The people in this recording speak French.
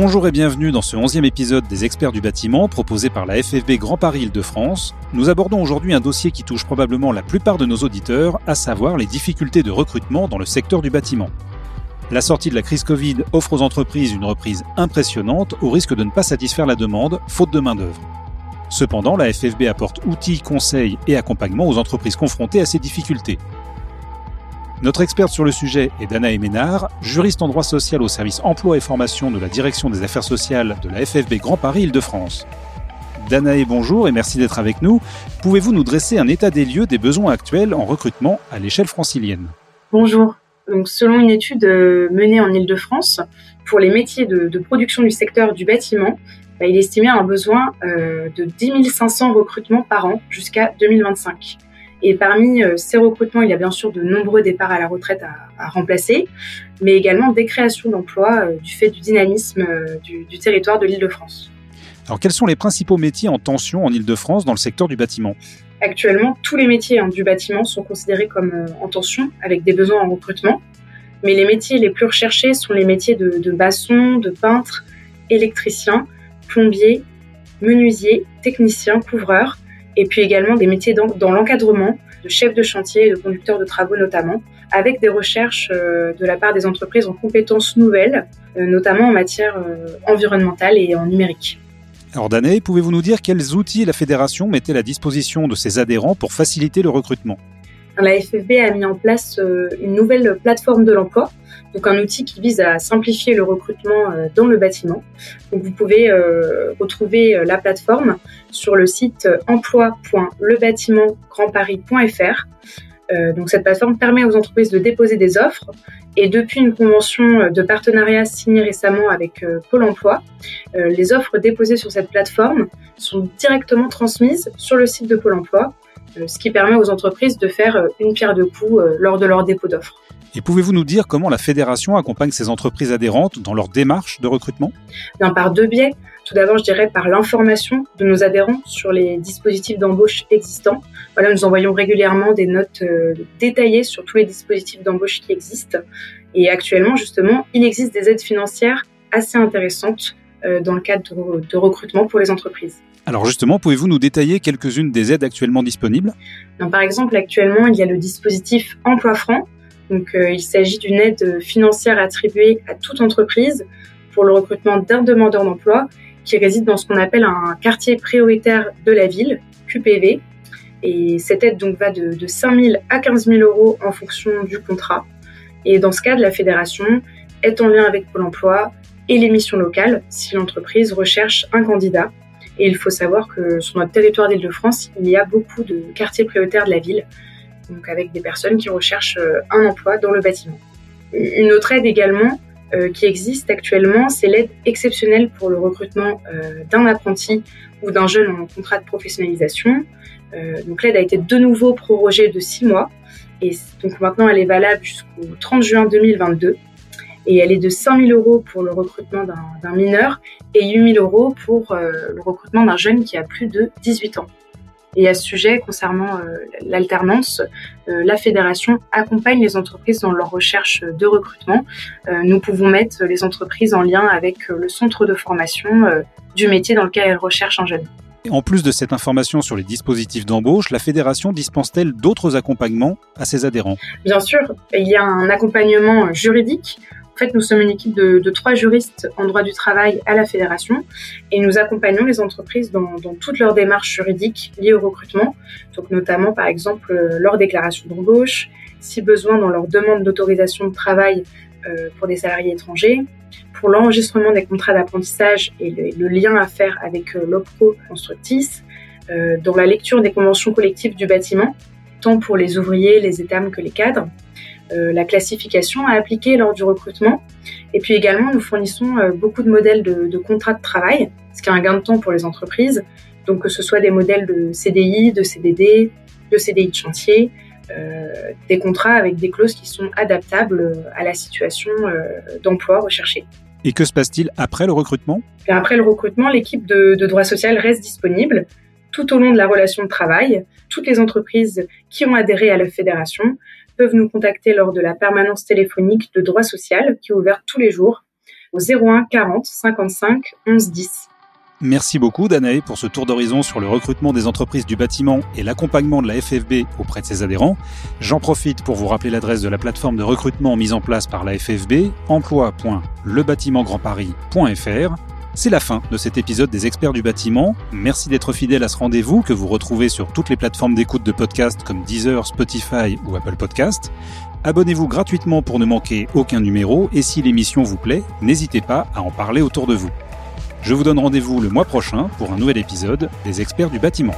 Bonjour et bienvenue dans ce onzième épisode des experts du bâtiment proposé par la FFB Grand Paris Île-de-France. Nous abordons aujourd'hui un dossier qui touche probablement la plupart de nos auditeurs, à savoir les difficultés de recrutement dans le secteur du bâtiment. La sortie de la crise Covid offre aux entreprises une reprise impressionnante au risque de ne pas satisfaire la demande, faute de main-d'œuvre. Cependant, la FFB apporte outils, conseils et accompagnement aux entreprises confrontées à ces difficultés. Notre experte sur le sujet est Danae Ménard, juriste en droit social au service emploi et formation de la direction des affaires sociales de la FFB Grand Paris Île-de-France. Danae, bonjour et merci d'être avec nous. Pouvez-vous nous dresser un état des lieux des besoins actuels en recrutement à l'échelle francilienne? Bonjour. Donc, selon une étude euh, menée en Île-de-France, pour les métiers de, production du secteur du bâtiment, bah, il estimait un besoin euh, de 10 500 recrutements par an jusqu'à 2025. Et parmi euh, ces recrutements, il y a bien sûr de nombreux départs à la retraite à, remplacer, mais également des créations d'emplois euh, du fait du dynamisme euh, du, territoire de l'Île-de-France. Alors quels sont les principaux métiers en tension en Île-de-France dans le secteur du bâtiment? Actuellement, tous les métiers hein, du bâtiment sont considérés comme en tension, avec des besoins en recrutement. Mais les métiers les plus recherchés sont les métiers de, de maçon, de peintre, électricien, plombier, menuisier, technicien, couvreur, et puis également des métiers dans, l'encadrement, de chef de chantier et de conducteur de travaux notamment, avec des recherches euh, de la part des entreprises en compétences nouvelles, euh, notamment en matière euh, environnementale et en numérique. Alors Dané, pouvez-vous nous dire quels outils la fédération mettait à la disposition de ses adhérents pour faciliter le recrutement? La FFB a mis en place une nouvelle plateforme de l'emploi donc un outil qui vise à simplifier le recrutement euh, dans le bâtiment. Vous pouvez euh, retrouver euh, la plateforme sur le site emploi.lebâtimentgrandparis.fr. donc cette plateforme permet aux entreprises de déposer des offres et depuis une convention de partenariat signée récemment avec Pôle Emploi, les offres déposées sur cette plateforme sont directement transmises sur le site de Pôle Emploi, ce qui permet aux entreprises de faire une pierre de coups lors de leur dépôt d'offres. Et pouvez-vous nous dire comment la fédération accompagne ses entreprises adhérentes dans leur démarche de recrutement? Par deux biais. Tout d'abord, je dirais par l'information de nos adhérents sur les dispositifs d'embauche existants. Voilà, nous envoyons régulièrement des notes euh, détaillées sur tous les dispositifs d'embauche qui existent. Et actuellement, justement, il existe des aides financières assez intéressantes euh, dans le cadre de, recrutement pour les entreprises. Alors justement, pouvez-vous nous détailler quelques-unes des aides actuellement disponibles? Par exemple, actuellement, il y a le dispositif Emploi Franc donc, euh, il s'agit d'une aide financière attribuée à toute entreprise pour le recrutement d'un demandeur d'emploi qui réside dans ce qu'on appelle un quartier prioritaire de la ville, QPV. Et cette aide donc va de, de 5 000 à 15 000 euros en fonction du contrat. Et dans ce cas, la fédération est en lien avec Pôle emploi et les missions locales si l'entreprise recherche un candidat. Et il faut savoir que sur notre territoire d'Île-de-France, il y a beaucoup de quartiers prioritaires de la ville donc avec des personnes qui recherchent euh, un emploi dans le bâtiment. Une autre aide également euh, qui existe actuellement, c'est l'aide exceptionnelle pour le recrutement euh, d'un apprenti ou d'un jeune en contrat de professionnalisation. donc l'aide a été de nouveau prorogée de six mois et donc maintenant elle est valable jusqu'au 30 juin 2022 et elle est de 5 000 euros pour le recrutement d'un mineur et 8 000 euros pour le recrutement d'un jeune qui a plus de 18 ans. Et à ce sujet, concernant euh, l'alternance, euh, la fédération accompagne les entreprises dans leur recherche de recrutement. Euh, nous pouvons mettre les entreprises en lien avec le centre de formation du métier dans lequel elles recherchent un jeune. En plus de cette information sur les dispositifs d'embauche, la fédération dispense-t-elle d'autres accompagnements à ses adhérents? Bien sûr, il y a un accompagnement juridique fait, nous sommes une équipe de, trois juristes en droit du travail à la fédération et nous accompagnons les entreprises dans, toutes leurs démarches juridiques liées au recrutement, notamment par exemple euh, leur déclaration d'embauche, si besoin dans leur demande d'autorisation de travail euh, pour des salariés étrangers, pour l'enregistrement des contrats d'apprentissage et le, lien à faire avec euh, l'OPCO Constructis, dans la lecture des conventions collectives du bâtiment, tant pour les ouvriers, les étames que les cadres, la classification à appliquer lors du recrutement. Et puis également, nous fournissons euh, beaucoup de modèles de, contrats de travail, ce qui est un gain de temps pour les entreprises. Donc que ce soit des modèles de CDI, de CDD, de CDI de chantier, euh, des contrats avec des clauses qui sont adaptables à la situation d'emploi recherchée. Et que se passe-t-il après le recrutement? Après le recrutement, l'équipe de, de, droit social reste disponible tout au long de la relation de travail. Toutes les entreprises qui ont adhéré à la fédération peuvent nous contacter lors de la permanence téléphonique de droit social qui est ouverte tous les jours. au 01 40 55 11 10. Merci beaucoup Danae pour ce tour d'horizon sur le recrutement des entreprises du bâtiment et l'accompagnement de la FFB auprès de ses adhérents. J'en profite pour vous rappeler l'adresse de la plateforme de recrutement mise en place par la FFB, emploi.lebâtimentgrandparis.fr. C'est la fin de cet épisode des experts du bâtiment. Merci d'être fidèle à ce rendez-vous que vous retrouvez sur toutes les plateformes d'écoute de podcasts comme Deezer, Spotify ou Apple Podcast. Abonnez-vous gratuitement pour ne manquer aucun numéro et si l'émission vous plaît, n'hésitez pas à en parler autour de vous. Je vous donne rendez-vous le mois prochain pour un nouvel épisode des experts du bâtiment.